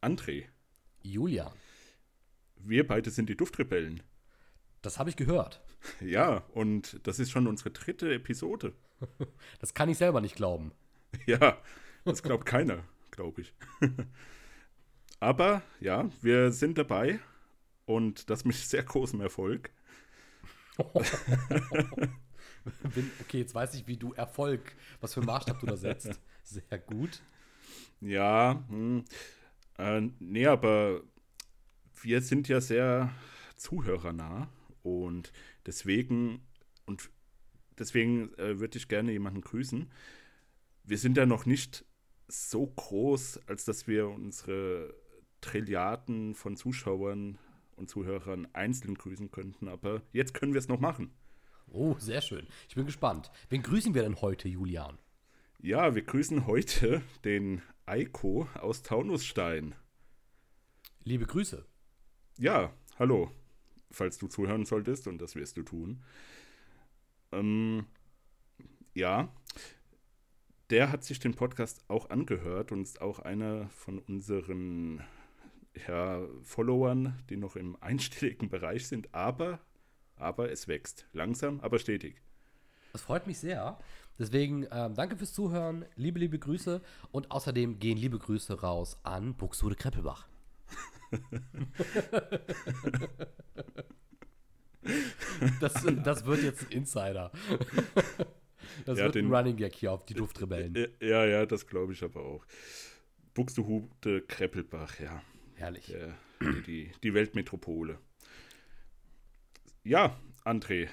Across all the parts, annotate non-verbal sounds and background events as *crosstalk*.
André. Julia. Wir beide sind die Duftrebellen. Das habe ich gehört. *laughs* Ja, und das ist schon unsere dritte Episode. *laughs* Das kann ich selber nicht glauben. *laughs* Ja, das glaubt keiner, glaube ich. Aber ja, wir sind dabei und das mit sehr großem Erfolg. okay, jetzt weiß ich, wie du Erfolg, was für einen Maßstab du da setzt. Sehr gut. Ja, hm, äh, nee, aber wir sind ja sehr zuhörernah und deswegen und deswegen äh, würde ich gerne jemanden grüßen. Wir sind ja noch nicht so groß, als dass wir unsere Trilliarden von Zuschauern und Zuhörern einzeln grüßen könnten, aber jetzt können wir es noch machen. Oh, sehr schön. Ich bin gespannt. Wen grüßen wir denn heute, Julian? Ja, wir grüßen heute den Eiko aus Taunusstein. Liebe Grüße. Ja, hallo. Falls du zuhören solltest, und das wirst du tun. Ähm, ja, der hat sich den Podcast auch angehört und ist auch einer von unseren ja, Followern, die noch im *laughs* einstelligen Bereich sind, aber, aber es wächst. Langsam, aber stetig. Das freut mich sehr. Deswegen ähm, danke fürs Zuhören, liebe, liebe Grüße und außerdem gehen liebe Grüße raus an Buxtehude Kreppelbach. *laughs* das, das wird jetzt ein Insider. Das ja, wird den, ein Running Gag hier auf die Duftrebellen. Ja, ja, das glaube ich aber auch. Buxtehude Kreppelbach, ja. Herrlich. Der, die, die Weltmetropole. Ja, André,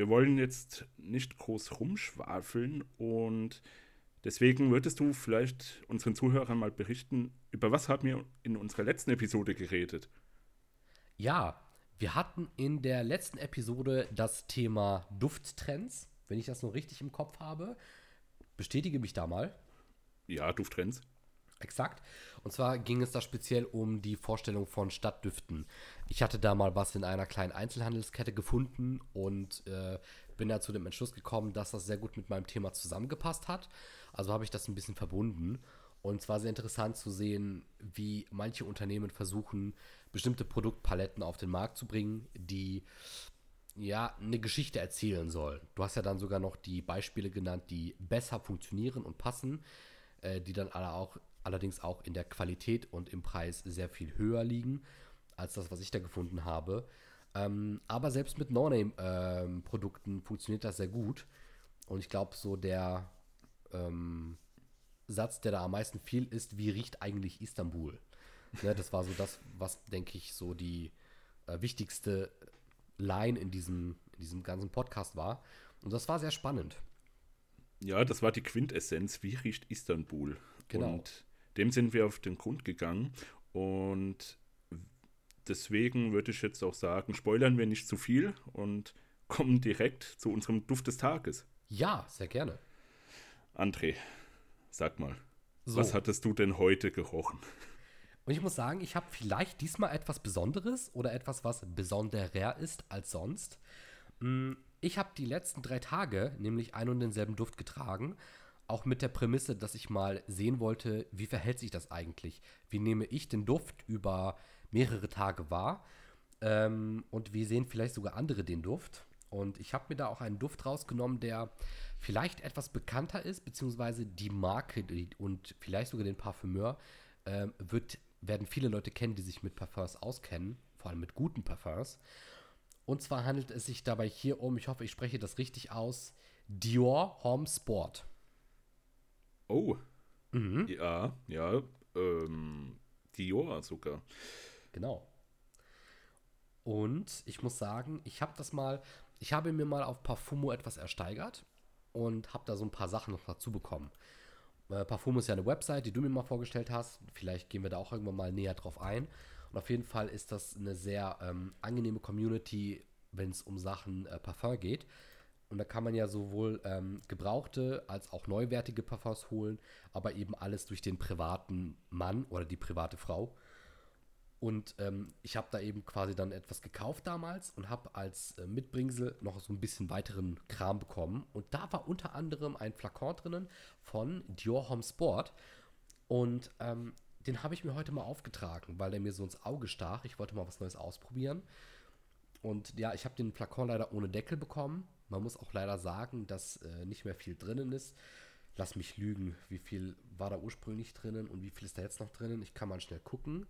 wir wollen jetzt nicht groß rumschwafeln und deswegen würdest du vielleicht unseren Zuhörern mal berichten, über was haben wir in unserer letzten Episode geredet? Ja, wir hatten in der letzten Episode das Thema Dufttrends, wenn ich das noch richtig im Kopf habe. Bestätige mich da mal. Ja, Dufttrends. Exakt. Und zwar ging es da speziell um die Vorstellung von Stadtdüften. Ich hatte da mal was in einer kleinen Einzelhandelskette gefunden und äh, bin da zu dem Entschluss gekommen, dass das sehr gut mit meinem Thema zusammengepasst hat. Also habe ich das ein bisschen verbunden. Und zwar sehr interessant zu sehen, wie manche Unternehmen versuchen, bestimmte Produktpaletten auf den Markt zu bringen, die ja eine Geschichte erzählen sollen. Du hast ja dann sogar noch die Beispiele genannt, die besser funktionieren und passen, äh, die dann alle auch allerdings auch in der Qualität und im Preis sehr viel höher liegen als das, was ich da gefunden habe. Ähm, aber selbst mit No-Name-Produkten ähm, funktioniert das sehr gut. Und ich glaube, so der ähm, Satz, der da am meisten fiel, ist, wie riecht eigentlich Istanbul? ne, das war so das, was, denke ich, so die äh, wichtigste Line in diesem, in diesem ganzen Podcast war. Und das war sehr spannend. Ja, das war die Quintessenz. Wie riecht Istanbul? Genau. Und dem sind wir auf den Grund gegangen und deswegen würde ich jetzt auch sagen, spoilern wir nicht zu viel und kommen direkt zu unserem Duft des Tages. Ja, sehr gerne. André, sag mal, so. was hattest du denn heute gerochen? Und ich muss sagen, ich habe vielleicht diesmal etwas Besonderes oder etwas, was besonderer ist als sonst. Mm, ich habe die letzten drei Tage nämlich einen und denselben Duft getragen auch mit der Prämisse, dass ich mal sehen wollte, wie verhält sich das eigentlich? Wie nehme ich den Duft über mehrere Tage wahr? Ähm, und wie sehen vielleicht sogar andere den Duft? Und ich habe mir da auch einen Duft rausgenommen, der vielleicht etwas bekannter ist, beziehungsweise die Marke und vielleicht sogar den Parfümeur äh, wird, werden viele Leute kennen, die sich mit Parfums auskennen, vor allem mit guten Parfums. Und zwar handelt es sich dabei hier um, ich hoffe, ich spreche das richtig aus, Dior Home Sport. Oh. Mhm. Ja, ja. Ähm, Dior sogar. Genau. Und ich muss sagen, ich habe das mal, ich habe mir mal auf Parfumo etwas ersteigert und habe da so ein paar Sachen noch dazu bekommen. Äh, Parfumo ist ja eine Website, die du mir mal vorgestellt hast. Vielleicht gehen wir da auch irgendwann mal näher drauf ein. Und auf jeden Fall ist das eine sehr ähm, angenehme Community, wenn es um Sachen äh, Parfum geht. Und da kann man ja sowohl ähm, gebrauchte als auch neuwertige Parfums holen, aber eben alles durch den privaten Mann oder die private Frau. Und ähm, ich habe da eben quasi dann etwas gekauft damals und habe als äh, Mitbringsel noch so ein bisschen weiteren Kram bekommen. Und da war unter anderem ein Flakon drinnen von Dior Home Sport. Und ähm, den habe ich mir heute mal aufgetragen, weil der mir so ins Auge stach. Ich wollte mal was Neues ausprobieren. Und ja, ich habe den Flakon leider ohne Deckel bekommen. Man muss auch leider sagen, dass äh, nicht mehr viel drinnen ist. Lass mich lügen, wie viel war da ursprünglich drinnen und wie viel ist da jetzt noch drinnen? Ich kann mal schnell gucken.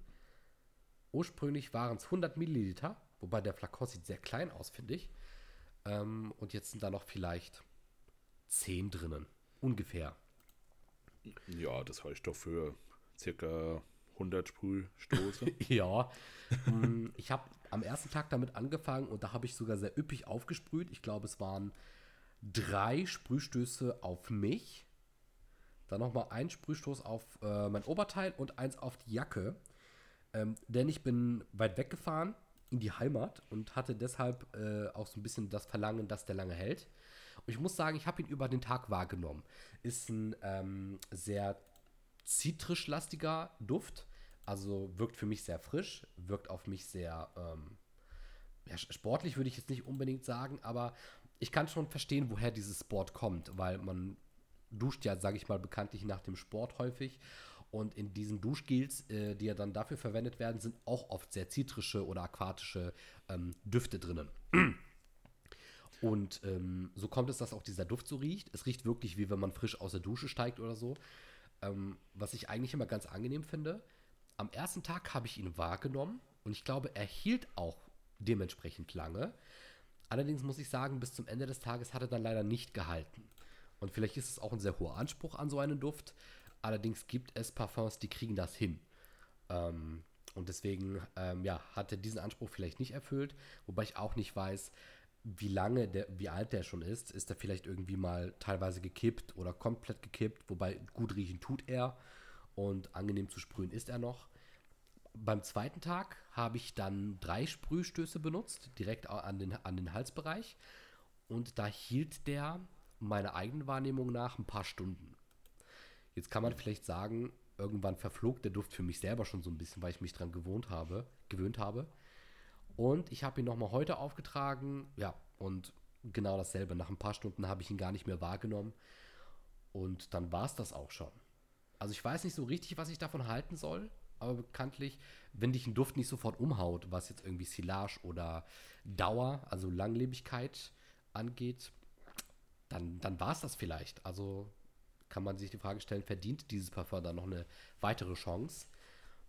Ursprünglich waren es 100 Milliliter, wobei der Flakon sieht sehr klein aus, finde ich. Ähm, und jetzt sind da noch vielleicht 10 drinnen, ungefähr. Ja, das reicht doch für circa 100 Sprühstoße. *laughs* ja, mm, ich habe am ersten Tag damit angefangen und da habe ich sogar sehr üppig aufgesprüht. Ich glaube, es waren drei Sprühstöße auf mich. Dann nochmal ein Sprühstoß auf äh, mein Oberteil und eins auf die Jacke. Ähm, denn ich bin weit weggefahren in die Heimat und hatte deshalb äh, auch so ein bisschen das Verlangen, dass der lange hält. Und ich muss sagen, ich habe ihn über den Tag wahrgenommen. Ist ein ähm, sehr zitrischlastiger Duft. Also wirkt für mich sehr frisch, wirkt auf mich sehr ähm, ja, sportlich, würde ich jetzt nicht unbedingt sagen, aber ich kann schon verstehen, woher dieses Sport kommt, weil man duscht ja, sage ich mal, bekanntlich nach dem Sport häufig. Und in diesen Duschgels, äh, die ja dann dafür verwendet werden, sind auch oft sehr zitrische oder aquatische ähm, Düfte drinnen. *clears throat* Und ähm, so kommt es, dass auch dieser Duft so riecht. Es riecht wirklich wie wenn man frisch aus der Dusche steigt oder so. Ähm, was ich eigentlich immer ganz angenehm finde. Am ersten Tag habe ich ihn wahrgenommen und ich glaube, er hielt auch dementsprechend lange. Allerdings muss ich sagen, bis zum Ende des Tages hat er dann leider nicht gehalten. Und vielleicht ist es auch ein sehr hoher Anspruch an so einen Duft. Allerdings gibt es Parfums, die kriegen das hin. Ähm, und deswegen ähm, ja, hat er diesen Anspruch vielleicht nicht erfüllt. Wobei ich auch nicht weiß, wie lange der, wie alt der schon ist. Ist er vielleicht irgendwie mal teilweise gekippt oder komplett gekippt, wobei gut riechen tut er und angenehm zu sprühen ist er noch. Beim zweiten Tag habe ich dann drei Sprühstöße benutzt, direkt an den, an den Halsbereich. Und da hielt der meiner eigenen Wahrnehmung nach ein paar Stunden. Jetzt kann man vielleicht sagen, irgendwann verflog der Duft für mich selber schon so ein bisschen, weil ich mich dran gewohnt habe, gewöhnt habe. Und ich habe ihn nochmal heute aufgetragen. Ja, und genau dasselbe. Nach ein paar Stunden habe ich ihn gar nicht mehr wahrgenommen. Und dann war es das auch schon. Also ich weiß nicht so richtig, was ich davon halten soll. Aber bekanntlich, wenn dich ein Duft nicht sofort umhaut, was jetzt irgendwie Silage oder Dauer, also Langlebigkeit angeht, dann, dann war es das vielleicht. Also kann man sich die Frage stellen, verdient dieses Parfum dann noch eine weitere Chance?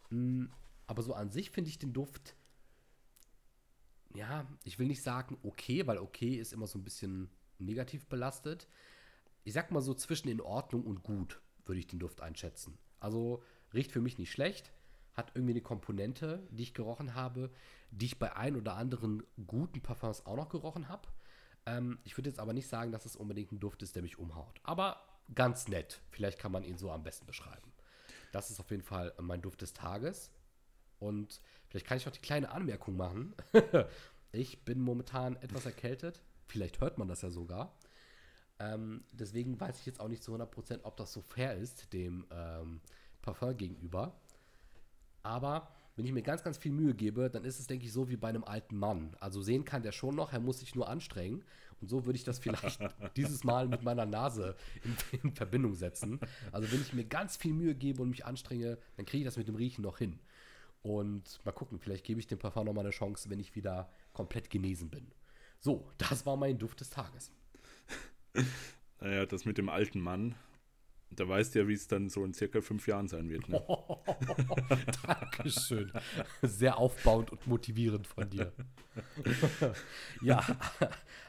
Hm, aber so an sich finde ich den Duft ja, ich will nicht sagen okay, weil okay ist immer so ein bisschen negativ belastet. Ich sag mal so zwischen in Ordnung und gut würde ich den Duft einschätzen. Also riecht für mich nicht schlecht, hat irgendwie eine Komponente, die ich gerochen habe, die ich bei ein oder anderen guten Parfums auch noch gerochen habe. Ähm, ich würde jetzt aber nicht sagen, dass es unbedingt ein Duft ist, der mich umhaut. Aber ganz nett. Vielleicht kann man ihn so am besten beschreiben. Das ist auf jeden Fall mein Duft des Tages. Und vielleicht kann ich noch die kleine Anmerkung machen. *laughs* ich bin momentan etwas erkältet. Vielleicht hört man das ja sogar. Ähm, deswegen weiß ich jetzt auch nicht zu 100%, ob das so fair ist dem ähm, Parfum gegenüber. Aber wenn ich mir ganz, ganz viel Mühe gebe, dann ist es, denke ich, so wie bei einem alten Mann. Also sehen kann der schon noch, er muss sich nur anstrengen. Und so würde ich das vielleicht *laughs* dieses Mal mit meiner Nase in, in, Verbindung setzen. Also wenn ich mir ganz viel Mühe gebe und mich anstrenge, dann kriege ich das mit dem Riechen noch hin. Und mal gucken, vielleicht gebe ich dem Parfum nochmal eine Chance, wenn ich wieder komplett genesen bin. So, das war mein Duft des Tages. Naja, das mit dem alten Mann, da weißt du ja, wie es dann so in circa fünf Jahren sein wird. Ne? *laughs* Dankeschön. Sehr aufbauend und motivierend von dir. *laughs* ja,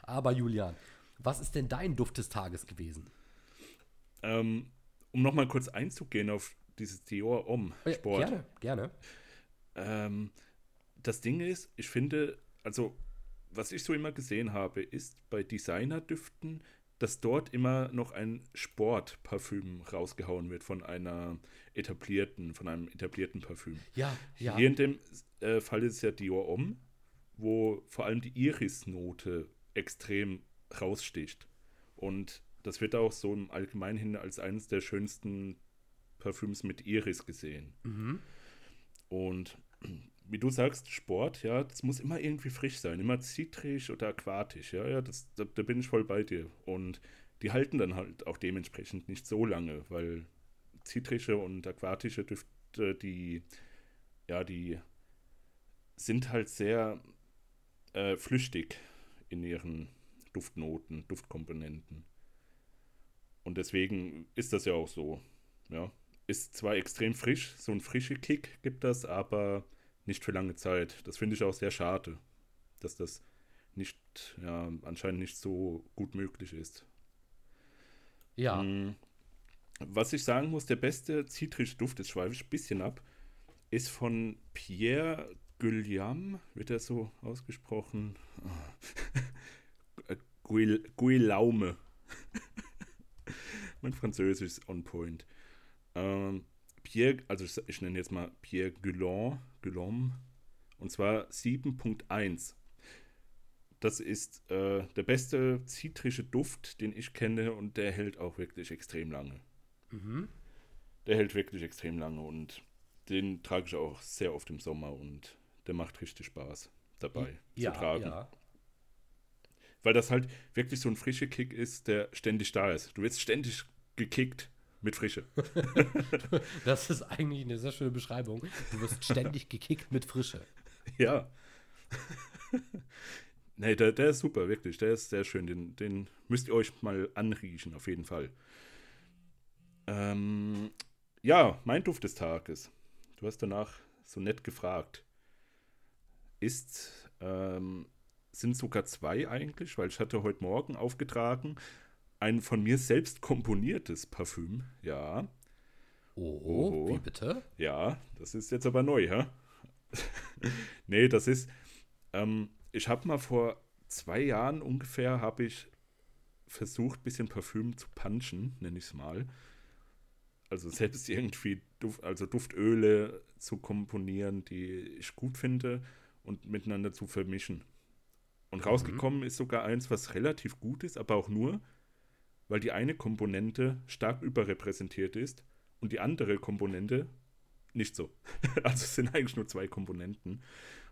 aber Julian, was ist denn dein Duft des Tages gewesen? Ähm, um nochmal kurz einzugehen auf dieses Dior Om Sport. Ja, gerne, gerne. Ähm, das Ding ist, ich finde, also was ich so immer gesehen habe, ist bei Designerdüften, dass dort immer noch ein Sportparfüm rausgehauen wird von einer etablierten, von einem etablierten Parfüm. Ja, ja. Hier in dem äh, Fall ist es ja Dior Om, wo vor allem die Iris-Note extrem raussticht. Und das wird auch so im Allgemeinen als eines der schönsten Parfüms mit Iris gesehen. Mhm. Und wie du sagst, Sport, ja, das muss immer irgendwie frisch sein, immer zitrisch oder aquatisch, ja, ja, das, da, da, bin ich voll bei dir. Und die halten dann halt auch dementsprechend nicht so lange, weil zitrische und aquatische Düfte, die, ja, die sind halt sehr äh, flüchtig in ihren Duftnoten, Duftkomponenten. Und deswegen ist das ja auch so. Ja. Ist zwar extrem frisch, so ein frischer Kick gibt das, aber nicht für lange Zeit. Das finde ich auch sehr schade, dass das nicht, ja, anscheinend nicht so gut möglich ist. Ja. Mm, Was ich sagen muss, der beste zitrische Duft, das schweife ich ein bisschen ab, ist von Pierre Guillaume, wird er so ausgesprochen? *laughs* Guil- Guillaume. *laughs* mein Französisch ist on point. Ähm, Pierre, also ich, ich nenne jetzt mal Pierre Guillaume, Guillaume und zwar 7.1. Das ist äh, der beste zitrische Duft, den ich kenne und der hält auch wirklich extrem lange. Mhm. Der hält wirklich extrem lange und den trage ich auch sehr oft im Sommer und der macht richtig Spaß dabei Ja, zu tragen. ja. Weil das halt wirklich so ein frischer Kick ist, der ständig da ist. Du wirst ständig gekickt mit Frische. *laughs* Das ist eigentlich eine sehr schöne Beschreibung. Du wirst ständig gekickt mit Frische. ja. *laughs* nee, der, der ist super, wirklich. Der ist sehr schön. Den, den müsst ihr euch mal anriechen, auf jeden Fall. Ähm, ja, mein Duft des Tages. Du hast danach so nett gefragt. Ist, ähm, sind sogar zwei eigentlich, weil ich hatte heute Morgen aufgetragen ein von mir selbst komponiertes Parfüm. Ja, Oh, Oh. wie bitte? ja, das ist jetzt aber neu, hä? *laughs* nee, das ist, ähm, ich habe mal vor zwei Jahren ungefähr, habe ich versucht, ein bisschen Parfüm zu punchen, nenne ich es mal. Also selbst *laughs* irgendwie Duft, also Duftöle zu komponieren, die ich gut finde und miteinander zu vermischen. Und rausgekommen ist sogar eins, was relativ gut ist, aber auch nur, weil die eine Komponente stark überrepräsentiert ist und die andere Komponente nicht so. *laughs* Also es sind eigentlich nur zwei Komponenten.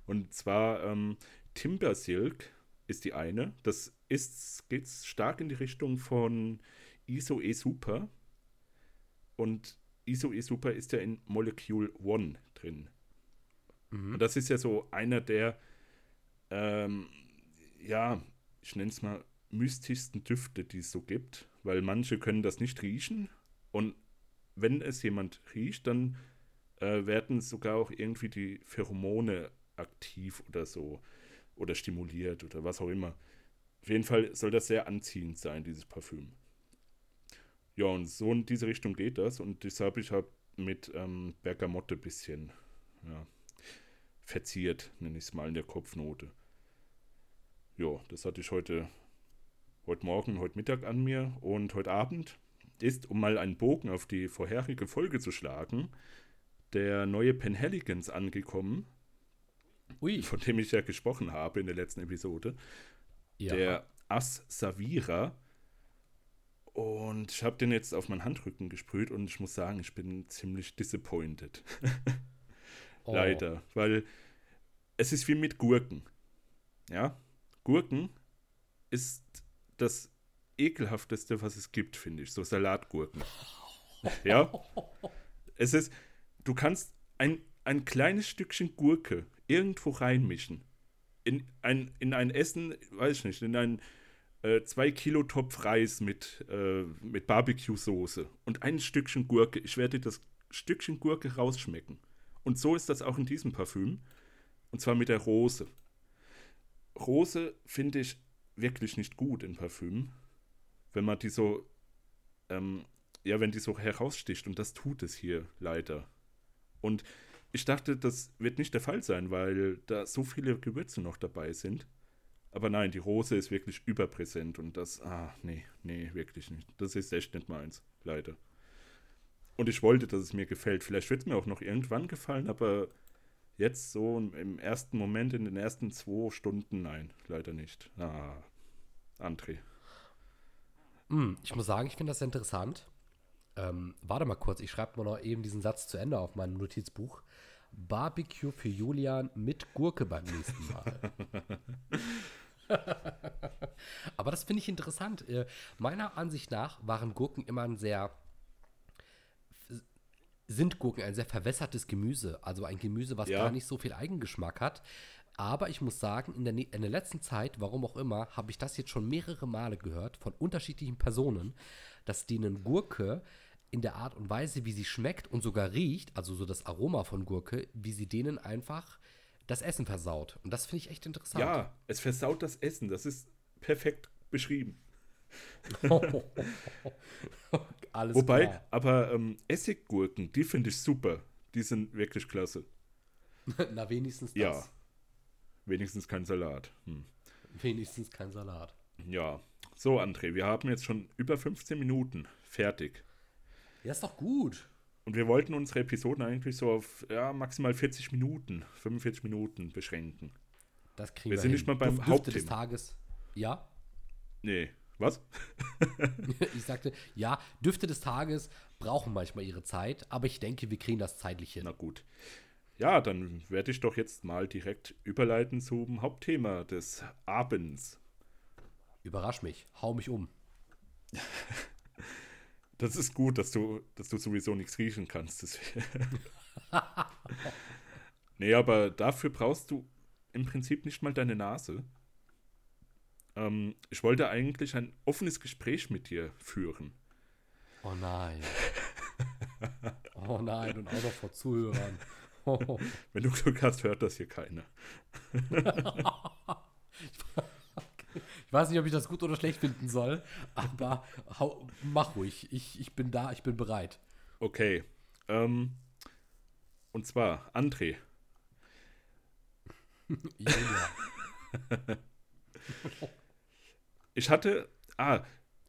Und zwar ähm, Timber Silk ist die eine. Das ist, geht stark in die Richtung von ISO E Super. Und ISO E Super ist ja in Molecule One drin. Mhm. Und das ist ja so einer der, ähm, ja, ich nenne es mal mystischsten Düfte, die es so gibt, weil manche können das nicht riechen und wenn es jemand riecht, dann äh, werden sogar auch irgendwie die Pheromone aktiv oder so oder stimuliert oder was auch immer. Auf jeden Fall soll das sehr anziehend sein, dieses Parfüm. Ja, und so in diese Richtung geht das und das habe ich halt mit ähm, Bergamotte ein bisschen ja, verziert, nenne ich es mal in der Kopfnote. Ja, das hatte ich heute, heute Morgen, heute Mittag an mir und heute Abend ist, um mal einen Bogen auf die vorherige Folge zu schlagen, der neue Penhaligans angekommen, Ui, von dem ich ja gesprochen habe in der letzten Episode. ja. Der As Savira. Und ich habe den jetzt auf meinen Handrücken gesprüht und ich muss sagen, ich bin ziemlich disappointed. *laughs* Oh. Leider. Weil es ist wie mit Gurken. Ja? Gurken ist das ekelhafteste, was es gibt, finde ich. So Salatgurken. Ja? Es ist, du kannst ein, ein kleines Stückchen Gurke irgendwo reinmischen. In ein, in ein Essen, weiß ich nicht, in ein äh, zwei Kilo Topf Reis mit, äh, mit Barbecue-Soße und ein Stückchen Gurke. Ich werde das Stückchen Gurke rausschmecken. Und so ist das auch in diesem Parfüm. Und zwar mit der Rose. Rose finde ich wirklich nicht gut in Parfüm. Wenn man die so, ähm, ja, wenn die so heraussticht. Und das tut es hier leider. Und ich dachte, das wird nicht der Fall sein, weil da so viele Gewürze noch dabei sind. Aber nein, die Rose ist wirklich überpräsent und das, ah, nee, nee, wirklich nicht. Das ist echt nicht meins, leider. Und ich wollte, dass es mir gefällt. Vielleicht wird es mir auch noch irgendwann gefallen, aber jetzt so im, ersten Moment, in den ersten zwei Stunden, nein, leider nicht. Ah, André. Hm, ich muss sagen, ich finde das interessant. Ähm, warte mal kurz, ich schreibe mal noch eben diesen Satz zu Ende auf meinem Notizbuch. Barbecue für Julian mit Gurke beim nächsten Mal. *laughs* *laughs* Aber das finde ich interessant. Äh, meiner Ansicht nach waren Gurken immer ein sehr sind Gurken ein sehr verwässertes Gemüse. Also ein Gemüse, was Ja. gar nicht so viel Eigengeschmack hat. Aber ich muss sagen, in der, ne- in der letzten Zeit, warum auch immer, habe ich das jetzt schon mehrere Male gehört von unterschiedlichen Personen, dass denen Gurke in der Art und Weise, wie sie schmeckt und sogar riecht, also so das Aroma von Gurke, wie sie denen einfach das Essen versaut. Und das finde ich echt interessant. Ja, es versaut das Essen. Das ist perfekt beschrieben. *laughs* Alles Wobei, klar. aber ähm, Essiggurken, die finde ich super. Die sind wirklich klasse. *laughs* Na, wenigstens das. Ja. Wenigstens kein Salat. Hm. Wenigstens kein Salat. Ja. So, André, wir haben jetzt schon über 15 Minuten fertig. Ja, ist doch gut. Und wir wollten unsere Episoden eigentlich so auf ja, maximal 40 Minuten, 45 Minuten beschränken. Das kriegen Wir wir, sind hin. nicht mal beim Düfte des Hauptthema. Tages. Ja, Nee, was? *laughs* ich sagte, ja, Düfte des Tages brauchen manchmal ihre Zeit, aber ich denke, wir kriegen das zeitlich hin. Na gut. Ja, dann werde ich doch jetzt mal direkt überleiten zum Hauptthema des Abends. Überrasch mich, hau mich um. *laughs* Das ist gut, dass du, dass du sowieso nichts riechen kannst. *laughs* Nee, aber dafür brauchst du im Prinzip nicht mal deine Nase. Ähm, ich wollte eigentlich ein offenes Gespräch mit dir führen. Oh nein. Oh nein, und auch noch vor Zuhörern. Oh, *laughs* Wenn du Glück hast, hört das hier keiner. *laughs* Ich weiß nicht, ob ich das gut oder schlecht finden soll, aber hau, mach ruhig. Ich, ich bin da, ich bin bereit. Okay. Ähm, und zwar, André, *laughs* Julia. Ich hatte. Ah,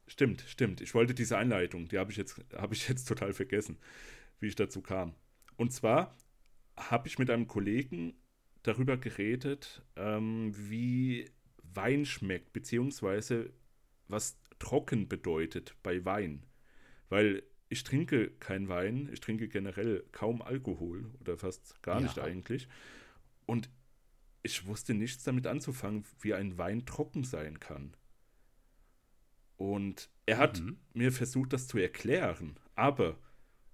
stimmt, stimmt. Ich wollte diese Einleitung, die habe ich, jetzt- *laughs* habe ich jetzt total vergessen, wie ich dazu kam. Und zwar habe ich mit einem Kollegen darüber geredet, ähm, wie Wein schmeckt, beziehungsweise was trocken bedeutet bei Wein. Weil ich trinke kein Wein, ich trinke generell kaum Alkohol oder fast gar Ja. nicht eigentlich. Und ich wusste nichts damit anzufangen, wie ein Wein trocken sein kann. Und er hat Mhm. mir versucht, das zu erklären, aber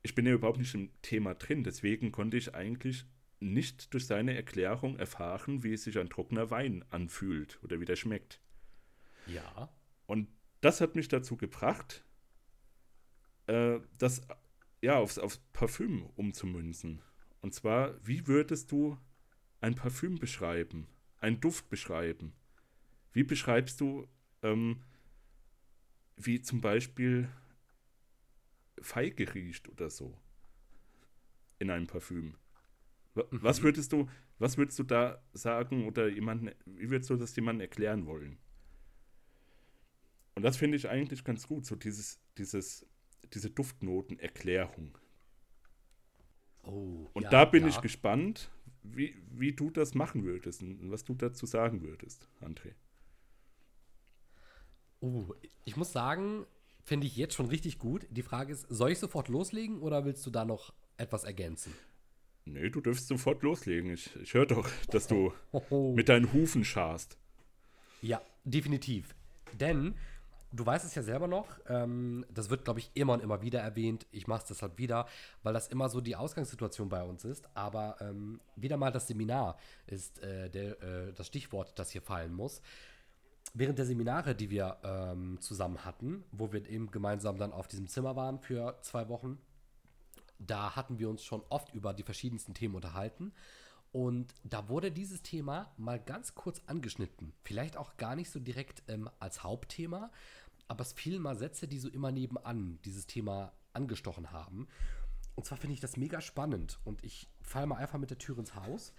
ich bin ja überhaupt nicht im Thema drin, deswegen konnte ich eigentlich nicht durch seine Erklärung erfahren, wie sich ein trockener Wein anfühlt oder wie der schmeckt. Ja. Und das hat mich dazu gebracht, äh, das ja aufs, aufs Parfüm umzumünzen. Und zwar, wie würdest du ein Parfüm beschreiben, einen Duft beschreiben? Wie beschreibst du, ähm, wie zum Beispiel Feige riecht oder so in einem Parfüm? Wa- Was würdest du, was würdest du da sagen oder jemanden, wie würdest du das jemandem erklären wollen? Und das finde ich eigentlich ganz gut, so dieses, dieses, diese Duftnotenerklärung. Oh. Und ja, da bin ja. ich gespannt, wie, wie du das machen würdest und was du dazu sagen würdest, André. Oh, ich muss sagen, finde ich jetzt schon richtig gut. Die Frage ist, soll ich sofort loslegen oder willst du da noch etwas ergänzen? Nee, du dürfst sofort loslegen. Ich, ich höre doch, dass du mit deinen Hufen scharst. Ja, definitiv. Denn du weißt es ja selber noch, ähm, das wird, glaube ich, immer und immer wieder erwähnt. Ich mache es deshalb wieder, weil das immer so die Ausgangssituation bei uns ist. Aber ähm, wieder mal das Seminar ist äh, der, äh, das Stichwort, das hier fallen muss. Während der Seminare, die wir ähm, zusammen hatten, wo wir eben gemeinsam dann auf diesem Zimmer waren für zwei Wochen, da hatten wir uns schon oft über die verschiedensten Themen unterhalten. Und da wurde dieses Thema mal ganz kurz angeschnitten. Vielleicht auch gar nicht so direkt ähm, als Hauptthema, aber es fielen mal Sätze, die so immer nebenan dieses Thema angestochen haben. Und zwar finde ich das mega spannend. Und ich falle mal einfach mit der Tür ins Haus.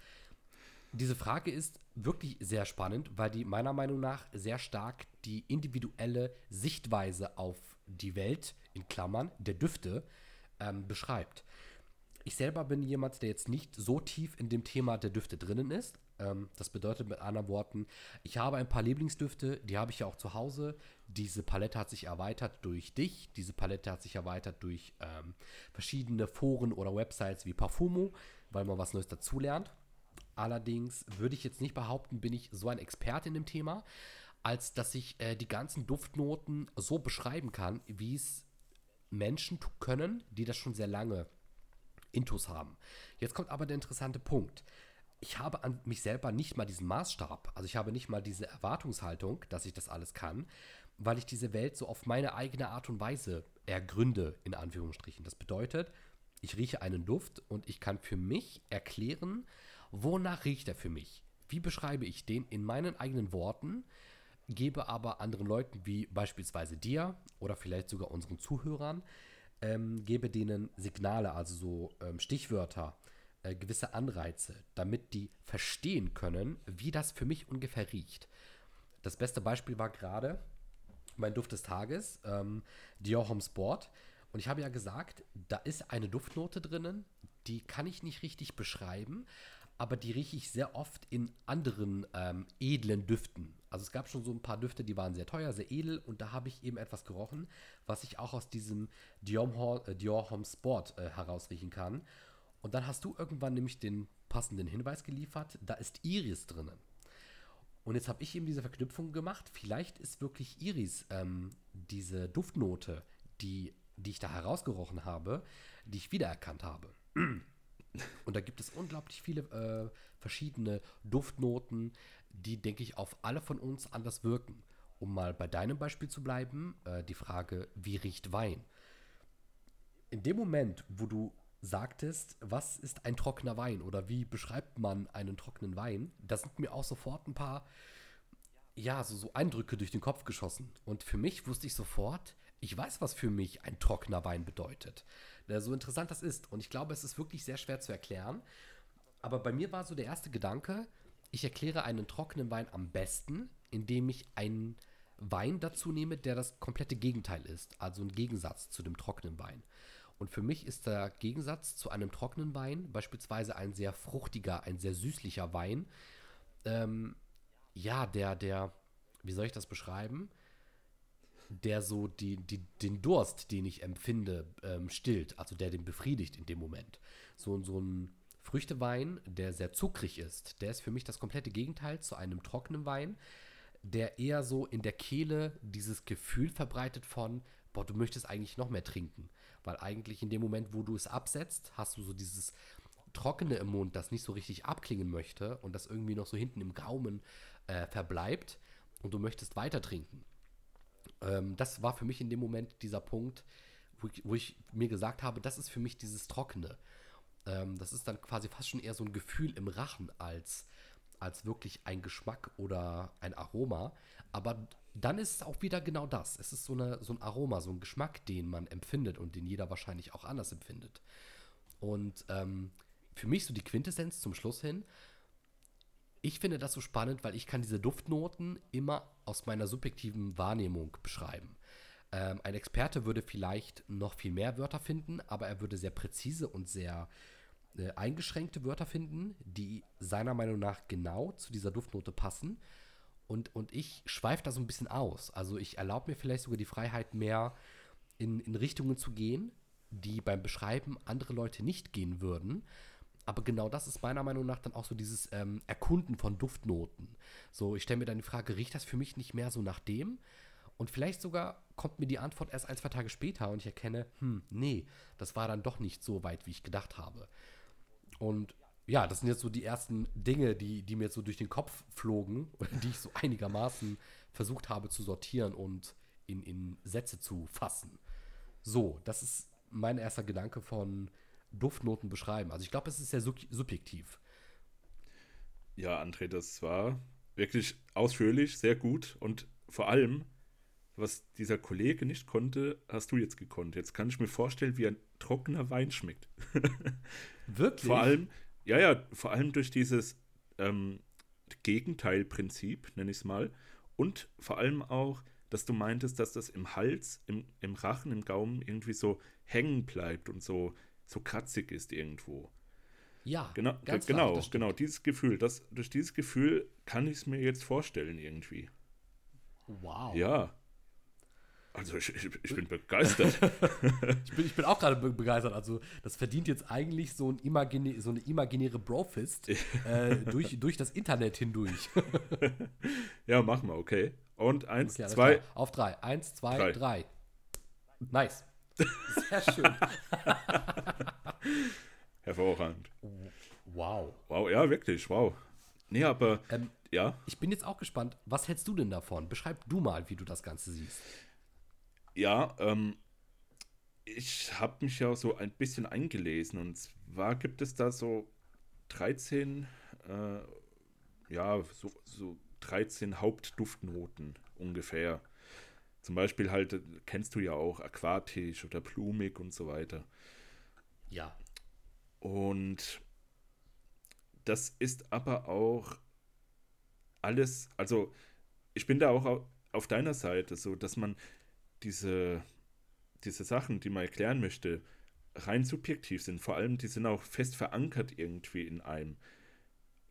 Diese Frage ist wirklich sehr spannend, weil die meiner Meinung nach sehr stark die individuelle Sichtweise auf die Welt, in Klammern, der Düfte, ähm, beschreibt. Ich selber bin jemand, der jetzt nicht so tief in dem Thema der Düfte drinnen ist. Ähm, das bedeutet mit anderen Worten, ich habe ein paar Lieblingsdüfte, die habe ich ja auch zu Hause. Diese Palette hat sich erweitert durch dich. Diese Palette hat sich erweitert durch ähm, verschiedene Foren oder Websites wie Parfumo, weil man was Neues dazulernt. Allerdings würde ich jetzt nicht behaupten, bin ich so ein Experte in dem Thema, als dass ich äh, die ganzen Duftnoten so beschreiben kann, wie es Menschen können, die das schon sehr lange Intus haben. Jetzt kommt aber der interessante Punkt. Ich habe an mich selber nicht mal diesen Maßstab, also ich habe nicht mal diese Erwartungshaltung, dass ich das alles kann, weil ich diese Welt so auf meine eigene Art und Weise ergründe, in Anführungsstrichen. Das bedeutet, ich rieche einen Duft und ich kann für mich erklären, wonach riecht er für mich. Wie beschreibe ich den in meinen eigenen Worten, gebe aber anderen Leuten, wie beispielsweise dir oder vielleicht sogar unseren Zuhörern, ähm, gebe denen Signale, also so ähm, Stichwörter, äh, gewisse Anreize, damit die verstehen können, wie das für mich ungefähr riecht. Das beste Beispiel war gerade mein Duft des Tages, ähm, Dior Home Sport. Und ich habe ja gesagt, da ist eine Duftnote drinnen, die kann ich nicht richtig beschreiben, aber die rieche ich sehr oft in anderen ähm, edlen Düften. Also es gab schon so ein paar Düfte, die waren sehr teuer, sehr edel und da habe ich eben etwas gerochen, was ich auch aus diesem Dior, äh, Dior Home Sport äh, herausriechen kann. Und dann hast du irgendwann nämlich den passenden Hinweis geliefert, da ist Iris drinnen. Und jetzt habe ich eben diese Verknüpfung gemacht. Vielleicht ist wirklich Iris ähm, diese Duftnote, die, die ich da herausgerochen habe, die ich wiedererkannt habe. Und da gibt es unglaublich viele äh, verschiedene Duftnoten, die, denke ich, auf alle von uns anders wirken. Um mal bei deinem Beispiel zu bleiben, äh, die Frage, wie riecht Wein? In dem Moment, wo du sagtest, was ist ein trockener Wein oder wie beschreibt man einen trockenen Wein, da sind mir auch sofort ein paar, ja, so, so Eindrücke durch den Kopf geschossen. Und für mich wusste ich sofort, ich weiß, was für mich ein trockener Wein bedeutet. So interessant das ist. Und ich glaube, es ist wirklich sehr schwer zu erklären. Aber bei mir war so der erste Gedanke, ich erkläre einen trockenen Wein am besten, indem ich einen Wein dazu nehme, der das komplette Gegenteil ist. Also ein Gegensatz zu dem trockenen Wein. Und für mich ist der Gegensatz zu einem trockenen Wein beispielsweise ein sehr fruchtiger, ein sehr süßlicher Wein. Ähm, ja, der, der, wie soll ich das beschreiben? Der so die, die, den Durst, den ich empfinde, ähm, stillt. Also der den befriedigt in dem Moment. So, so ein Früchtewein, der sehr zuckrig ist, der ist für mich das komplette Gegenteil zu einem trockenen Wein, der eher so in der Kehle dieses Gefühl verbreitet von, boah, du möchtest eigentlich noch mehr trinken. Weil eigentlich in dem Moment, wo du es absetzt, hast du so dieses Trockene im Mund, das nicht so richtig abklingen möchte und das irgendwie noch so hinten im Gaumen äh, verbleibt und du möchtest weiter trinken. Ähm, das war für mich in dem Moment dieser Punkt, wo ich, wo ich, mir gesagt habe, das ist für mich dieses Trockene. Ähm, das ist dann quasi fast schon eher so ein Gefühl im Rachen als, als wirklich ein Geschmack oder ein Aroma. Aber dann ist es auch wieder genau das. Es ist so, eine, so ein Aroma, so ein Geschmack, den man empfindet und den jeder wahrscheinlich auch anders empfindet. Und ähm, für mich so die Quintessenz zum Schluss hin. Ich finde das so spannend, weil ich kann diese Duftnoten immer aus meiner subjektiven Wahrnehmung beschreiben. Ähm, ein Experte würde vielleicht noch viel mehr Wörter finden, aber er würde sehr präzise und sehr äh, eingeschränkte Wörter finden, die seiner Meinung nach genau zu dieser Duftnote passen. Und, und ich schweife da so ein bisschen aus. Also ich erlaube mir vielleicht sogar die Freiheit, mehr in, in Richtungen zu gehen, die beim Beschreiben andere Leute nicht gehen würden. Aber genau das ist meiner Meinung nach dann auch so dieses ähm, Erkunden von Duftnoten. So, ich stelle mir dann die Frage, riecht das für mich nicht mehr so nach dem? Und vielleicht sogar kommt mir die Antwort erst ein, zwei Tage später und ich erkenne, hm, nee, das war dann doch nicht so weit, wie ich gedacht habe. Und ja, das sind jetzt so die ersten Dinge, die, die mir jetzt so durch den Kopf flogen, *laughs* die ich so einigermaßen versucht habe zu sortieren und in, in Sätze zu fassen. So, das ist mein erster Gedanke von Duftnoten beschreiben. Also ich glaube, es ist sehr subjektiv. Ja, André, das war wirklich ausführlich, sehr gut und vor allem, was dieser Kollege nicht konnte, hast du jetzt gekonnt. Jetzt kann ich mir vorstellen, wie ein trockener Wein schmeckt. *laughs* Wirklich? Vor allem, ja, ja, vor allem durch dieses ähm, Gegenteilprinzip, nenne ich es mal. Und vor allem auch, dass du meintest, dass das im Hals, im, im Rachen, im Gaumen irgendwie so hängen bleibt und so, so kratzig ist irgendwo. Ja, genau, ganz genau, klar, genau, dieses Gefühl, das, durch dieses Gefühl kann ich es mir jetzt vorstellen irgendwie. Wow. Ja. Also ich, ich, ich bin begeistert. *laughs* ich, bin, ich bin auch gerade begeistert. Also das verdient jetzt eigentlich so, ein imagine, so eine imaginäre Brofist äh, durch, durch das Internet hindurch. *laughs* ja, machen wir, okay. Und eins, okay, zwei. Auf drei. Eins, zwei, drei. drei. Nice. Sehr schön. *laughs* hervorragend. Wow. Wow, ja, wirklich, wow. Nee, aber Ähm, ja, Ich bin jetzt auch gespannt, was hältst du denn davon? Beschreib du mal, wie du das Ganze siehst. ja, ähm, ich habe mich ja so ein bisschen eingelesen und zwar gibt es da so 13, äh, ja, so, so 13 Hauptduftnoten ungefähr. Zum Beispiel halt, kennst du ja auch aquatisch oder blumig und so weiter. Ja. Und das ist aber auch alles, also ich bin da auch au- auf deiner Seite, so dass man diese, diese Sachen, die man erklären möchte, rein subjektiv sind. Vor allem, die sind auch fest verankert irgendwie in einem.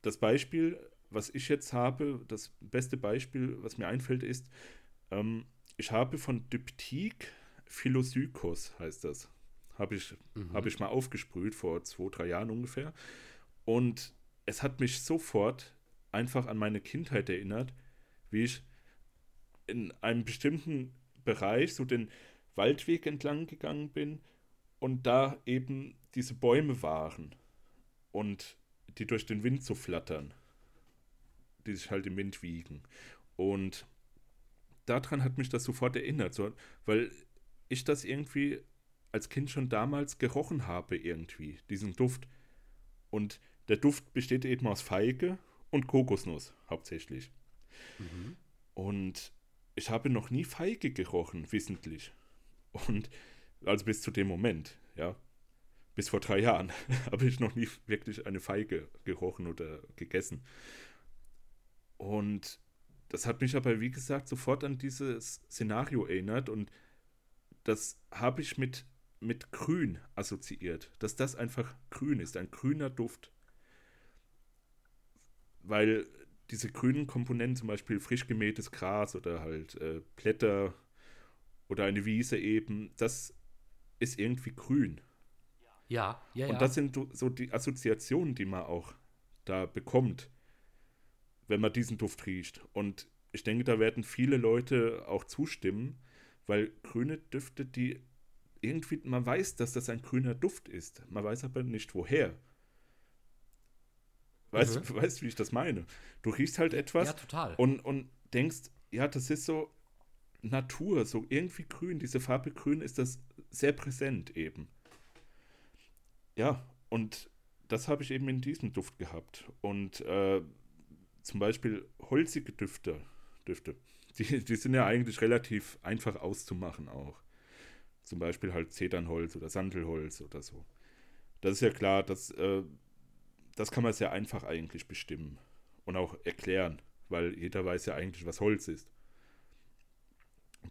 Das Beispiel, was ich jetzt habe, das beste Beispiel, was mir einfällt, ist, ähm, ich habe von Diptyque Philosykos, heißt das. Habe ich, habe ich mal aufgesprüht vor zwei, drei Jahren ungefähr. Und es hat mich sofort einfach an meine Kindheit erinnert, wie ich in einem bestimmten Bereich so den Waldweg entlang gegangen bin und da eben diese Bäume waren und die durch den Wind so flattern, die sich halt im Wind wiegen. Und daran hat mich das sofort erinnert, so, weil ich das irgendwie als Kind schon damals gerochen habe irgendwie, diesen Duft. Und der Duft besteht eben aus Feige und Kokosnuss hauptsächlich. Und ich habe noch nie Feige gerochen, wissentlich. Und also bis zu dem Moment, ja. Bis vor drei Jahren *laughs* habe ich noch nie wirklich eine Feige gerochen oder gegessen. Und das hat mich aber, wie gesagt, sofort an dieses Szenario erinnert und das habe ich mit, mit grün assoziiert, dass das einfach grün ist, ein grüner Duft. Weil diese grünen Komponenten, zum Beispiel frisch gemähtes Gras oder halt äh, Blätter oder eine Wiese eben, das ist irgendwie grün. Ja, ja, ja. Und das sind so- so die Assoziationen, die man auch da bekommt, wenn man diesen Duft riecht. Und ich denke, da werden viele Leute auch zustimmen, weil grüne Düfte, die irgendwie, man weiß, dass das ein grüner Duft ist. Man weiß aber nicht woher. Weißt du, weißt, wie ich das meine? Du riechst halt etwas ja, total. und, und denkst, ja, das ist so Natur, so irgendwie grün. Diese Farbe grün ist das sehr präsent eben. Ja, und das habe ich eben in diesem Duft gehabt. Und äh, zum Beispiel holzige Düfte, Düfte, die, die sind ja eigentlich relativ einfach auszumachen auch. Zum Beispiel halt Zedernholz oder Sandelholz oder so. Das ist ja klar, das, äh, das kann man sehr einfach eigentlich bestimmen und auch erklären, weil jeder weiß ja eigentlich, was Holz ist.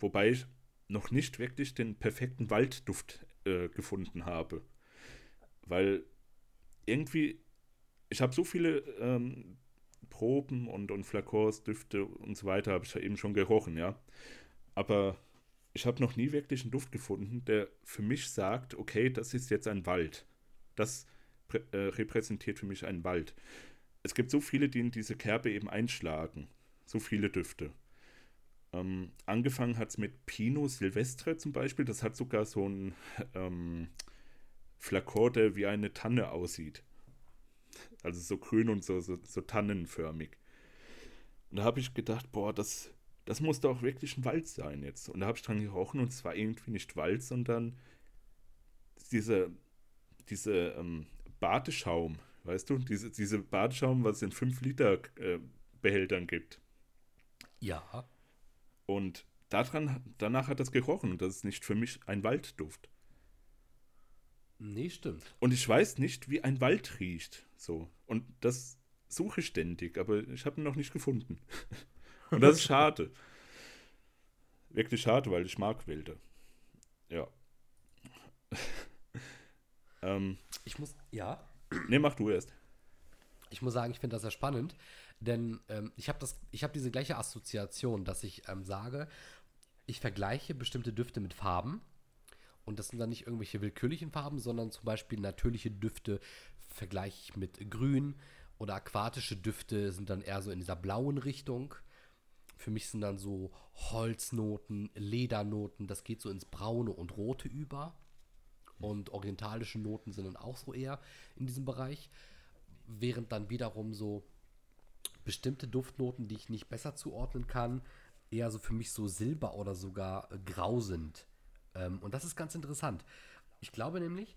Wobei ich noch nicht wirklich den perfekten Waldduft äh, gefunden habe. Weil irgendwie, ich habe so viele ähm, Proben und, und Flakons, Düfte und so weiter, habe ich ja eben schon gerochen, ja. Aber ich habe noch nie wirklich einen Duft gefunden, der für mich sagt, okay, das ist jetzt ein Wald. Das äh, repräsentiert für mich einen Wald. Es gibt so viele, die in diese Kerbe eben einschlagen. So viele Düfte. Ähm, angefangen hat es mit Pinot Silvestre zum Beispiel. Das hat sogar so ein ähm, Flakon, der wie eine Tanne aussieht. Also so grün und so, so, so tannenförmig. Und da habe ich gedacht, boah, das, das muss doch wirklich ein Wald sein jetzt. Und da habe ich dran gerochen und es war irgendwie nicht Wald, sondern diese, diese ähm, Badeschaum, weißt du? Diese, diese Badeschaum, was es in 5 Liter äh, Behältern gibt. ja. Und daran, danach hat das gerochen und das ist nicht für mich ein Waldduft. Nee, stimmt. Und ich weiß nicht, wie ein Wald riecht. So. Und das suche ich ständig, aber ich habe ihn noch nicht gefunden. *laughs* Und das ist schade. Wirklich schade, weil ich mag Wälder. Ja. *laughs* ähm, Ich muss, ja. ne, mach du erst. Ich muss sagen, ich finde das sehr spannend, denn ähm, ich habe habe diese gleiche Assoziation, dass ich ähm, sage, ich vergleiche bestimmte Düfte mit Farben und das sind dann nicht irgendwelche willkürlichen Farben, sondern zum Beispiel natürliche Düfte vergleiche ich mit Grün oder aquatische Düfte sind dann eher so in dieser blauen Richtung. Für mich sind dann so Holznoten, Ledernoten, das geht so ins Braune und Rote über. und orientalische Noten sind dann auch so eher in diesem Bereich. Während dann wiederum so bestimmte Duftnoten, die ich nicht besser zuordnen kann, eher so für mich so silber oder sogar grau sind. Ähm, und das ist ganz interessant. Ich glaube nämlich,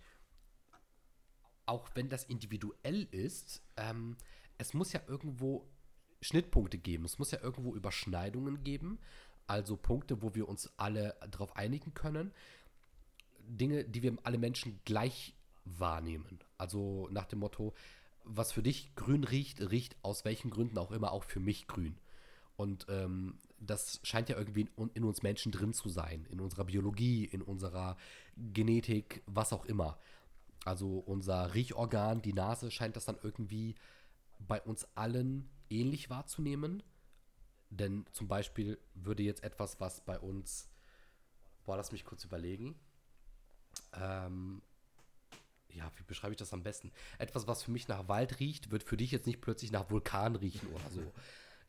auch wenn das individuell ist, ähm, es muss ja irgendwo Schnittpunkte geben. Es muss ja irgendwo Überschneidungen geben. Also Punkte, wo wir uns alle darauf einigen können. Dinge, die wir alle Menschen gleich wahrnehmen. Also nach dem Motto, was für dich grün riecht, riecht aus welchen Gründen auch immer auch für mich grün. Und ähm, das scheint ja irgendwie in, uns Menschen drin zu sein, in unserer Biologie, in unserer Genetik, was auch immer. Also unser Riechorgan, die Nase, scheint das dann irgendwie bei uns allen ähnlich wahrzunehmen. Denn zum Beispiel würde jetzt etwas, was bei uns, boah, lass mich kurz überlegen. Ähm, ja, wie beschreibe ich das am besten? Etwas, was für mich nach Wald riecht, wird für dich jetzt nicht plötzlich nach Vulkan riechen oder so. *laughs*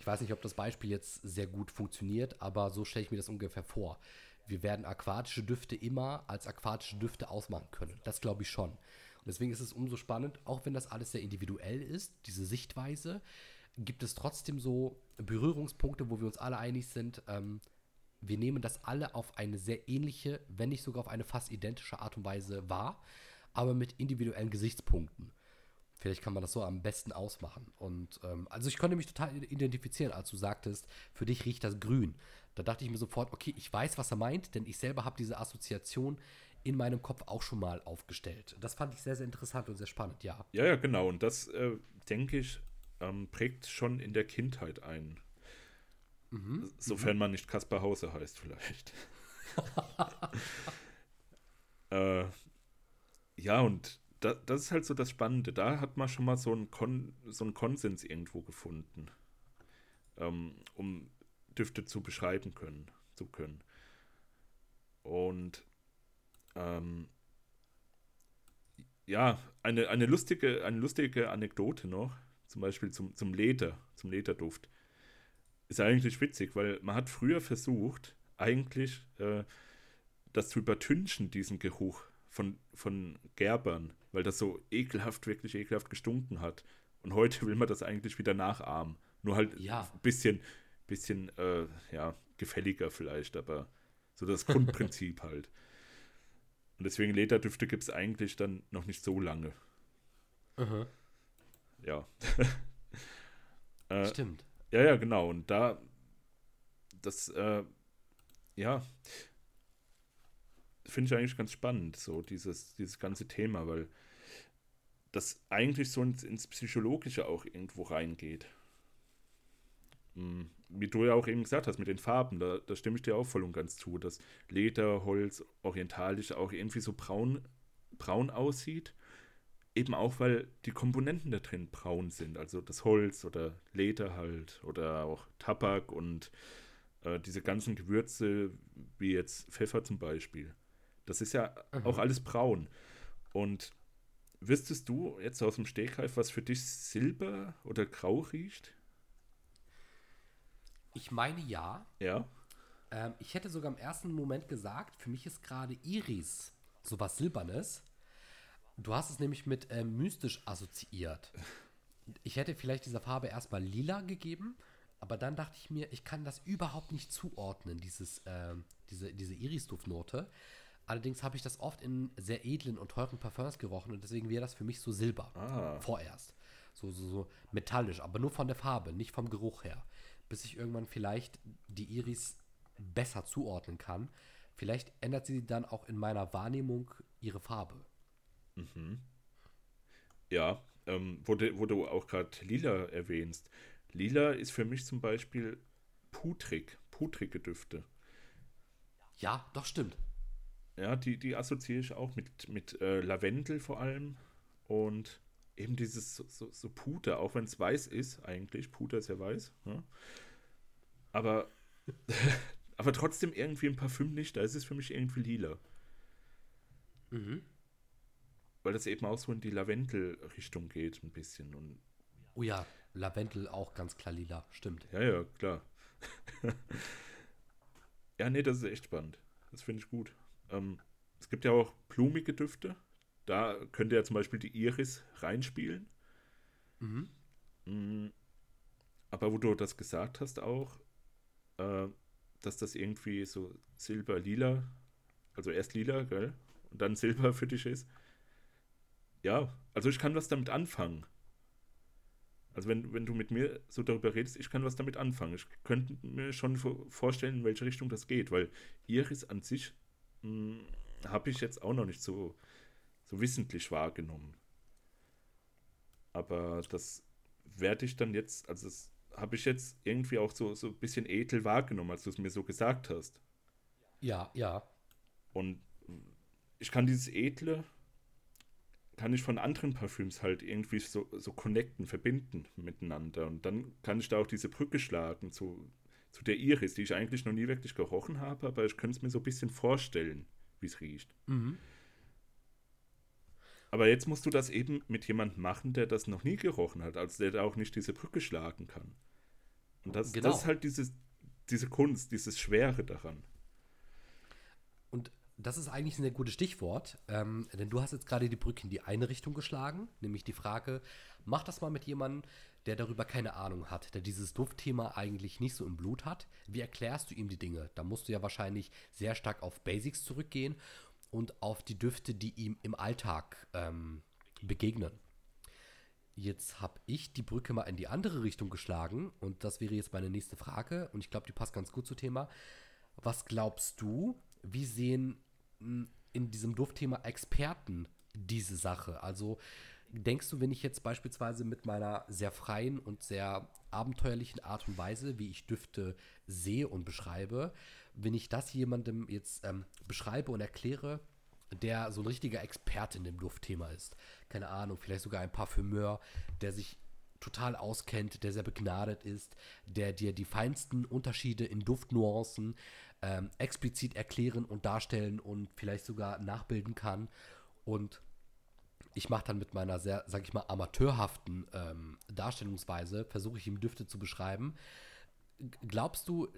Ich weiß nicht, ob das Beispiel jetzt sehr gut funktioniert, aber so stelle ich mir das ungefähr vor. Wir werden aquatische Düfte immer als aquatische Düfte ausmachen können. Das glaube ich schon. Und deswegen ist es umso spannend, auch wenn das alles sehr individuell ist, diese Sichtweise, gibt es trotzdem so Berührungspunkte, wo wir uns alle einig sind. Ähm, wir nehmen das alle auf eine sehr ähnliche, wenn nicht sogar auf eine fast identische Art und Weise wahr, aber mit individuellen Gesichtspunkten. Vielleicht kann man das so am besten ausmachen. Und ähm, also ich konnte mich total identifizieren, als du sagtest, für dich riecht das grün. Da dachte ich mir sofort, okay, ich weiß, was er meint, denn ich selber habe diese Assoziation in meinem Kopf auch schon mal aufgestellt. Das fand ich sehr, sehr interessant und sehr spannend, ja. Ja, ja, genau. Und das, äh, denke ich, ähm, prägt schon in der Kindheit ein. Mhm. Sofern mhm. man nicht Kaspar Hause heißt, vielleicht. *laughs* *laughs* äh, ja, und da, das ist halt so das Spannende. Da hat man schon mal so einen, Kon so einen Konsens irgendwo gefunden, ähm, um Düfte zu beschreiben können, zu können. Und ähm, ja, eine, eine, lustige, eine lustige Anekdote noch, zum Beispiel zum, zum Leder, zum Lederduft. Ist eigentlich witzig, weil man hat früher versucht, eigentlich äh, das zu übertünchen, diesen Geruch von, von Gerbern, weil das so ekelhaft, wirklich ekelhaft gestunken hat. Und heute will man das eigentlich wieder nachahmen. Nur halt ja. ein bisschen, bisschen äh, ja, gefälliger vielleicht, aber so das Grundprinzip *laughs* halt. Und deswegen Lederdüfte gibt es eigentlich dann noch nicht so lange. Mhm. Ja. *laughs* äh, Stimmt. Ja, ja, genau. Und da, das, äh, ja, finde ich eigentlich ganz spannend, so dieses, dieses ganze Thema, weil das eigentlich so ins, ins Psychologische auch irgendwo reingeht. Hm, wie du ja auch eben gesagt hast, mit den Farben, da, da stimme ich dir auch voll und ganz zu, dass Leder, Holz, orientalisch auch irgendwie so braun, braun aussieht. Eben auch, weil die Komponenten da drin braun sind. Also das Holz oder Leder halt oder auch Tabak und äh, diese ganzen Gewürze, wie jetzt Pfeffer zum Beispiel. Das ist ja mhm. auch alles braun. Und wüsstest du jetzt aus dem Stegreif, was für dich Silber oder Grau riecht? Ich meine ja. Ja. Ähm, ich hätte sogar im ersten Moment gesagt, für mich ist gerade Iris sowas Silbernes. Du hast es nämlich mit äh, mystisch assoziiert. Ich hätte vielleicht dieser Farbe erstmal lila gegeben, aber dann dachte ich mir, ich kann das überhaupt nicht zuordnen, dieses, äh, diese, diese Iris-Duftnote. Allerdings habe ich das oft in sehr edlen und teuren Parfums gerochen und deswegen wäre das für mich so Silber. Ah. Vorerst. So, so, so metallisch, aber nur von der Farbe, nicht vom Geruch her bis ich irgendwann vielleicht die Iris besser zuordnen kann. Vielleicht ändert sie dann auch in meiner Wahrnehmung ihre Farbe. Mhm. Ja, ähm, wo, du, wo du auch gerade Lila erwähnst. Lila ist für mich zum Beispiel putrig, putrige Düfte. Ja, doch stimmt. Ja, die, die assoziiere ich auch mit, mit äh, Lavendel vor allem und eben dieses so, so, so Puder, auch wenn es weiß ist eigentlich. Puder ist ja weiß. Ja? Aber, *laughs* aber trotzdem irgendwie ein Parfüm nicht. Da ist es für mich irgendwie lila. Mhm. Weil das eben auch so in die Lavendel-Richtung geht, ein bisschen. Und oh ja, Lavendel auch ganz klar lila, stimmt. Ja, ja, klar. *laughs* ja, nee, das ist echt spannend. Das finde ich gut. Ähm, es gibt ja auch blumige Düfte. Da könnte ja zum Beispiel die Iris reinspielen. Mhm. Mm, aber wo du das gesagt hast auch, äh, dass das irgendwie so silber-lila, also erst lila, gell? Und dann silber für dich ist. Ja, also ich kann was damit anfangen. Also wenn, wenn du mit mir so darüber redest, ich kann was damit anfangen. Ich könnte mir schon vorstellen, in welche Richtung das geht, weil Iris an sich habe ich jetzt auch noch nicht so, so wissentlich wahrgenommen. Aber das werde ich dann jetzt, also das habe ich jetzt irgendwie auch so, so ein bisschen edel wahrgenommen, als du es mir so gesagt hast. Ja, ja. Und ich kann dieses Edle, kann ich von anderen Parfüms halt irgendwie so, so connecten, verbinden miteinander. Und dann kann ich da auch diese Brücke schlagen zu, zu der Iris, die ich eigentlich noch nie wirklich gerochen habe, aber ich könnte es mir so ein bisschen vorstellen, wie es riecht. Mhm. Aber jetzt musst du das eben mit jemandem machen, der das noch nie gerochen hat, also der da auch nicht diese Brücke schlagen kann. Und das, genau. das ist halt dieses, diese Kunst, dieses Schwere daran. Und das ist eigentlich ein sehr gutes Stichwort, ähm, denn du hast jetzt gerade die Brücke in die eine Richtung geschlagen, nämlich die Frage, mach das mal mit jemandem, der darüber keine Ahnung hat, der dieses Duftthema eigentlich nicht so im Blut hat. Wie erklärst du ihm die Dinge? Da musst du ja wahrscheinlich sehr stark auf Basics zurückgehen und auf die Düfte, die ihm im Alltag ähm, begegnen. Jetzt habe ich die Brücke mal in die andere Richtung geschlagen und das wäre jetzt meine nächste Frage und ich glaube, die passt ganz gut zum Thema. Was glaubst du, wie sehen in diesem Duftthema Experten diese Sache? Also denkst du, wenn ich jetzt beispielsweise mit meiner sehr freien und sehr abenteuerlichen Art und Weise, wie ich Düfte sehe und beschreibe, wenn ich das jemandem jetzt ähm, beschreibe und erkläre, der so ein richtiger Experte in dem Duftthema ist, keine Ahnung, vielleicht sogar ein Parfümeur, der sich total auskennt, der sehr begnadet ist, der dir die feinsten Unterschiede in Duftnuancen ähm, explizit erklären und darstellen und vielleicht sogar nachbilden kann. Und ich mache dann mit meiner sehr, sag ich mal, amateurhaften ähm, Darstellungsweise, versuche ich ihm Düfte zu beschreiben. Glaubst du,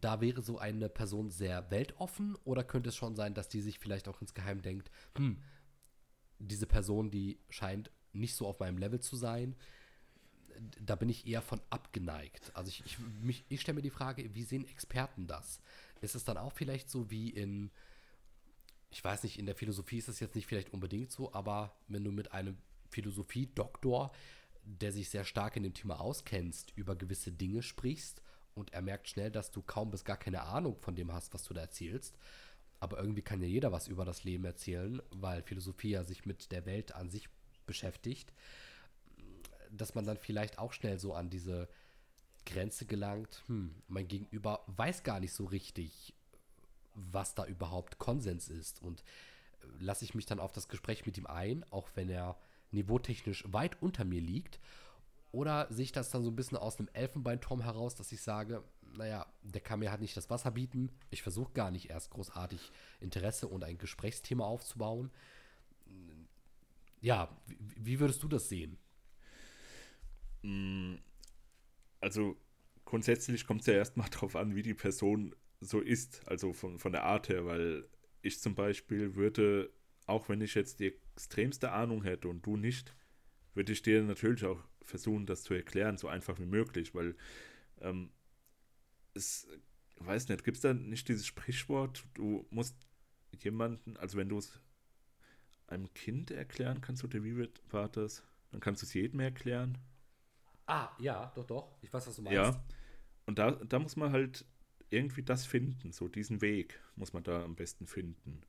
da wäre so eine Person sehr weltoffen oder könnte es schon sein, dass die sich vielleicht auch insgeheim denkt, hm, diese Person, die scheint nicht so auf meinem Level zu sein, da bin ich eher von abgeneigt. Also ich, ich, ich stelle mir die Frage, wie sehen Experten das? Ist es dann auch vielleicht so wie in, ich weiß nicht, in der Philosophie ist es jetzt nicht vielleicht unbedingt so, aber wenn du mit einem Philosophie-Doktor, der sich sehr stark in dem Thema auskennst, über gewisse Dinge sprichst und er merkt schnell, dass du kaum bis gar keine Ahnung von dem hast, was du da erzählst. Aber irgendwie kann ja jeder was über das Leben erzählen, weil Philosophie ja sich mit der Welt an sich beschäftigt, dass man dann vielleicht auch schnell so an diese Grenze gelangt, hm, mein Gegenüber weiß gar nicht so richtig, was da überhaupt Konsens ist. Und äh, lasse ich mich dann auf das Gespräch mit ihm ein, auch wenn er niveautechnisch weit unter mir liegt oder sehe ich das dann so ein bisschen aus einem Elfenbeinturm heraus, dass ich sage, naja, der kann mir halt nicht das Wasser bieten. Ich versuche gar nicht erst großartig Interesse und ein Gesprächsthema aufzubauen. Ja, wie, wie würdest du das sehen? Mm, also grundsätzlich kommt es ja erstmal *laughs* darauf an, wie die Person so ist, also von, von der Art her, weil ich zum Beispiel würde, auch wenn ich jetzt die extremste Ahnung hätte und du nicht, würde ich dir natürlich auch versuchen, das zu erklären, so einfach wie möglich, weil ähm, es, weiß nicht, gibt es da nicht dieses Sprichwort, du musst jemanden, also wenn du es einem Kind erklären kannst, oder wie war das, dann kannst du es jedem erklären. Ah, ja, doch, doch, ich weiß, was du meinst. Ja, und da, da muss man halt irgendwie das finden, so diesen Weg muss man da am besten finden.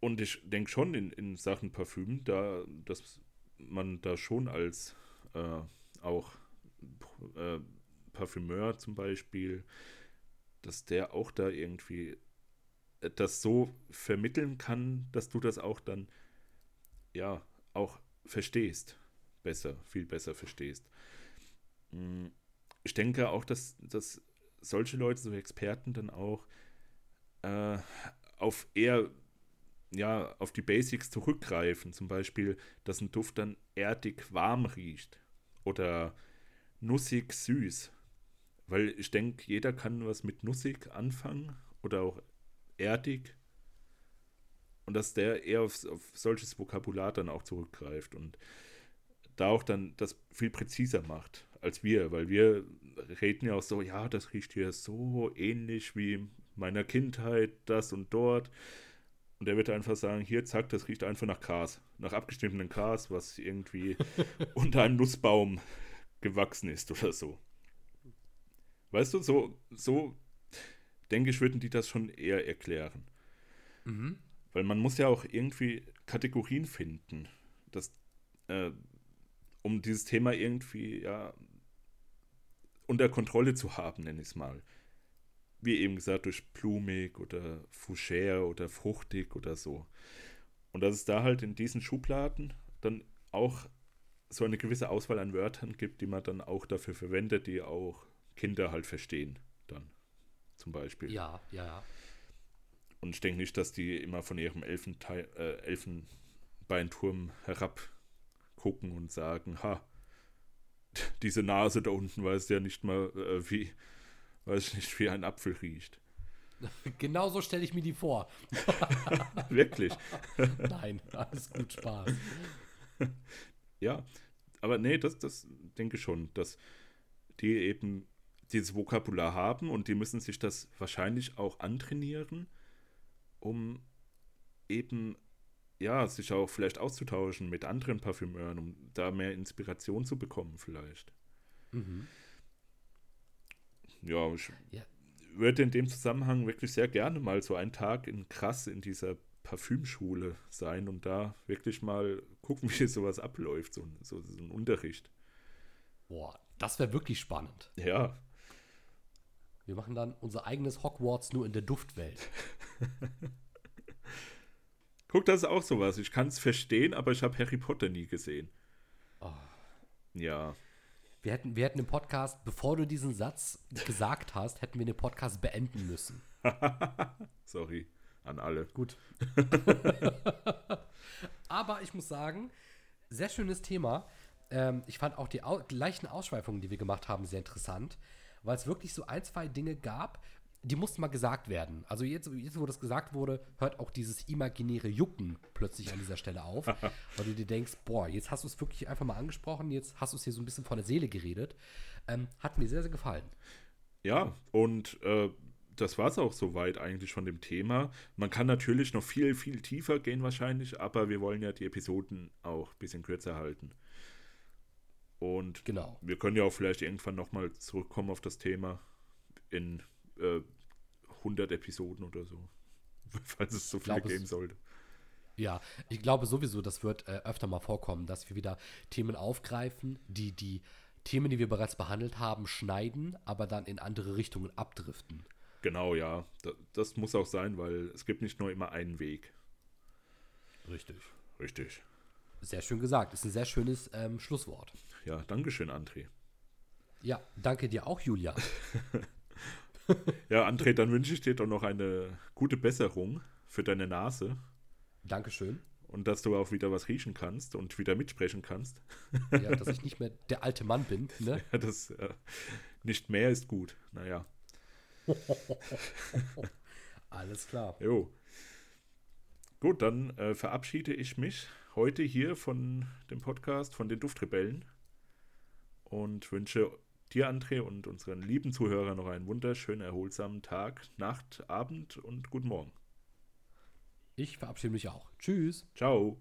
Und ich denke schon in, in Sachen Parfüm, da, das man da schon als äh, auch äh, Parfümeur zum Beispiel, dass der auch da irgendwie das so vermitteln kann, dass du das auch dann ja auch verstehst, besser, viel besser verstehst. Hm, ich denke auch, dass, dass solche Leute, so Experten, dann auch äh, auf eher ja, auf die Basics zurückgreifen. Zum Beispiel, dass ein Duft dann erdig warm riecht oder nussig süß. Weil ich denke, jeder kann was mit nussig anfangen oder auch erdig. und dass der eher auf, auf solches Vokabular dann auch zurückgreift und da auch dann das viel präziser macht als wir, weil wir reden ja auch so, ja, das riecht hier so ähnlich wie meiner Kindheit, das und dort. Und er wird einfach sagen, hier, zack, das riecht einfach nach Gras, nach abgeschnittenen Gras, was irgendwie *laughs* unter einem Nussbaum gewachsen ist oder so. Weißt du, so, so denke ich, würden die das schon eher erklären. Mhm. Weil man muss ja auch irgendwie Kategorien finden, dass, äh, um dieses Thema irgendwie ja, unter Kontrolle zu haben, nenne ich es mal. Wie eben gesagt, durch plumig oder fougère oder fruchtig oder so. Und dass es da halt in diesen Schubladen dann auch so eine gewisse Auswahl an Wörtern gibt, die man dann auch dafür verwendet, die auch Kinder halt verstehen, dann zum Beispiel. Ja, ja, ja. Und ich denke nicht, dass die immer von ihrem Elfenteil, äh, Elfenbeinturm herab gucken und sagen, ha, diese Nase da unten weiß ja nicht mal, äh, wie, weiß ich nicht, wie ein Apfel riecht. *laughs* Genauso stelle ich mir die vor. *laughs* Wirklich? *laughs* Nein, alles gut, Spaß. Ja, aber nee, das, das denke ich schon, dass die eben dieses Vokabular haben und die müssen sich das wahrscheinlich auch antrainieren, um eben ja, sich auch vielleicht auszutauschen mit anderen Parfümeuren, um da mehr Inspiration zu bekommen, vielleicht. Mhm. Ja, ich ja. würde in dem Zusammenhang wirklich sehr gerne mal so einen Tag in krass in dieser Parfümschule sein und da wirklich mal gucken, *laughs* wie sowas abläuft, so, so, so ein Unterricht. Boah, das wäre wirklich spannend. Ja. Wir machen dann unser eigenes Hogwarts nur in der Duftwelt. *laughs* Guck, das ist auch sowas. Ich kann es verstehen, aber ich habe Harry Potter nie gesehen. Oh. Ja. Wir hätten, wir hätten im Podcast, bevor du diesen Satz gesagt hast, hätten wir den Podcast beenden müssen. *laughs* Sorry an alle. Gut. *laughs* aber ich muss sagen, sehr schönes Thema. Ähm, ich fand auch die au leichten Ausschweifungen, die wir gemacht haben, sehr interessant, weil es wirklich so ein, zwei Dinge gab, die mussten mal gesagt werden. Also jetzt, jetzt, wo das gesagt wurde, hört auch dieses imaginäre Jucken plötzlich an dieser Stelle auf, *laughs* weil du dir denkst, boah, jetzt hast du es wirklich einfach mal angesprochen, jetzt hast du es hier so ein bisschen von der Seele geredet. Ähm, hat mir sehr, sehr gefallen. Ja, und äh, das war es auch soweit eigentlich von dem Thema. Man kann natürlich noch viel, viel tiefer gehen wahrscheinlich, aber wir wollen ja die Episoden auch ein bisschen kürzer halten. Und genau. wir können ja auch vielleicht irgendwann nochmal zurückkommen auf das Thema in äh, 100 Episoden oder so. *laughs* Falls es so viele geben sollte. Ja, ich glaube sowieso, das wird äh, öfter mal vorkommen, dass wir wieder Themen aufgreifen, die die Themen, die wir bereits behandelt haben, schneiden, aber dann in andere Richtungen abdriften. Genau, ja. Das, das muss auch sein, weil es gibt nicht nur immer einen Weg. Richtig. Richtig. Sehr schön gesagt. Ist ein sehr schönes ähm, Schlusswort. Ja, Dankeschön, André. Ja, danke dir auch, Julia. *laughs* *laughs* ja, André, dann wünsche ich dir doch noch eine gute Besserung für deine Nase. Dankeschön. Und dass du auch wieder was riechen kannst und wieder mitsprechen kannst. ja, dass ich *laughs* nicht mehr der alte Mann bin. Ne? *laughs* Ja, das äh, nicht mehr ist gut. Naja. Alles klar. Jo. Gut, dann äh, verabschiede ich mich heute hier von dem Podcast von den Duftrebellen und wünsche dir, André, und unseren lieben Zuhörern noch einen wunderschönen, erholsamen Tag, Nacht, Abend und guten Morgen. Ich verabschiede mich auch. Tschüss. Ciao.